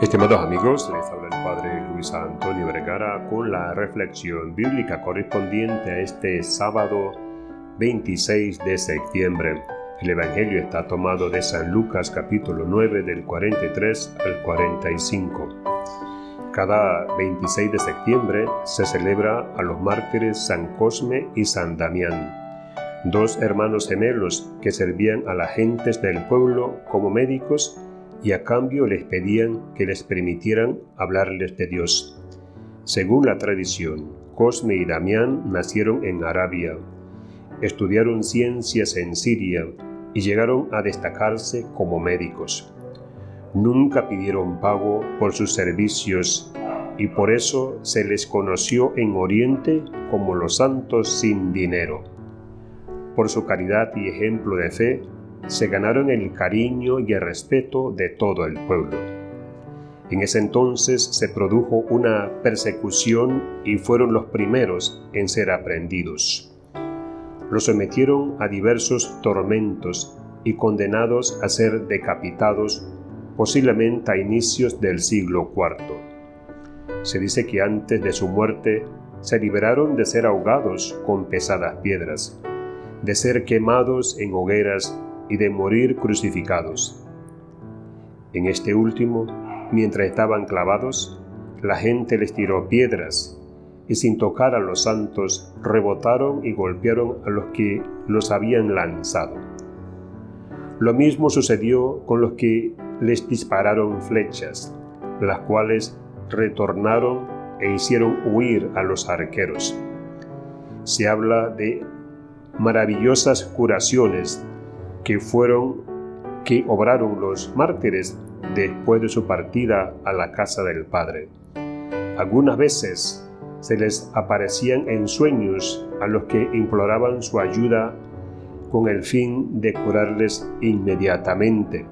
Estimados amigos, les habla el Padre Luis Antonio Vergara con la reflexión bíblica correspondiente a este sábado 26 de septiembre. El Evangelio está tomado de San Lucas capítulo 9 del 43 al 45. Cada 26 de septiembre se celebra a los mártires San Cosme y San Damián, dos hermanos gemelos que servían a las gentes del pueblo como médicos y a cambio les pedían que les permitieran hablarles de Dios. Según la tradición, Cosme y Damián nacieron en Arabia, estudiaron ciencias en Siria y llegaron a destacarse como médicos. Nunca pidieron pago por sus servicios y por eso se les conoció en Oriente como los santos sin dinero. Por su caridad y ejemplo de fe, se ganaron el cariño y el respeto de todo el pueblo. En ese entonces se produjo una persecución y fueron los primeros en ser aprendidos. Los sometieron a diversos tormentos y condenados a ser decapitados posiblemente a inicios del siglo IV. Se dice que antes de su muerte se liberaron de ser ahogados con pesadas piedras, de ser quemados en hogueras y de morir crucificados. En este último, mientras estaban clavados, la gente les tiró piedras y sin tocar a los santos rebotaron y golpearon a los que los habían lanzado. Lo mismo sucedió con los que les dispararon flechas, las cuales retornaron e hicieron huir a los arqueros. Se habla de maravillosas curaciones que fueron que obraron los mártires después de su partida a la casa del Padre. Algunas veces se les aparecían en sueños a los que imploraban su ayuda con el fin de curarles inmediatamente.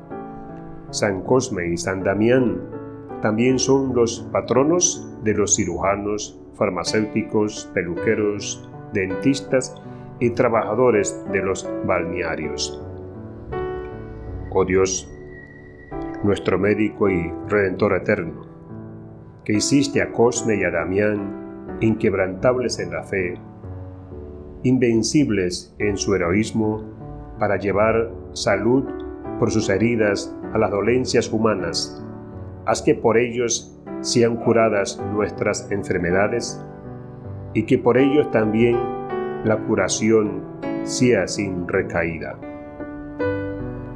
San Cosme y San Damián también son los patronos de los cirujanos, farmacéuticos, peluqueros, dentistas y trabajadores de los balnearios. Oh Dios, nuestro médico y redentor eterno, que hiciste a Cosme y a Damián inquebrantables en la fe, invencibles en su heroísmo para llevar salud por sus heridas a las dolencias humanas, haz que por ellos sean curadas nuestras enfermedades y que por ellos también la curación sea sin recaída.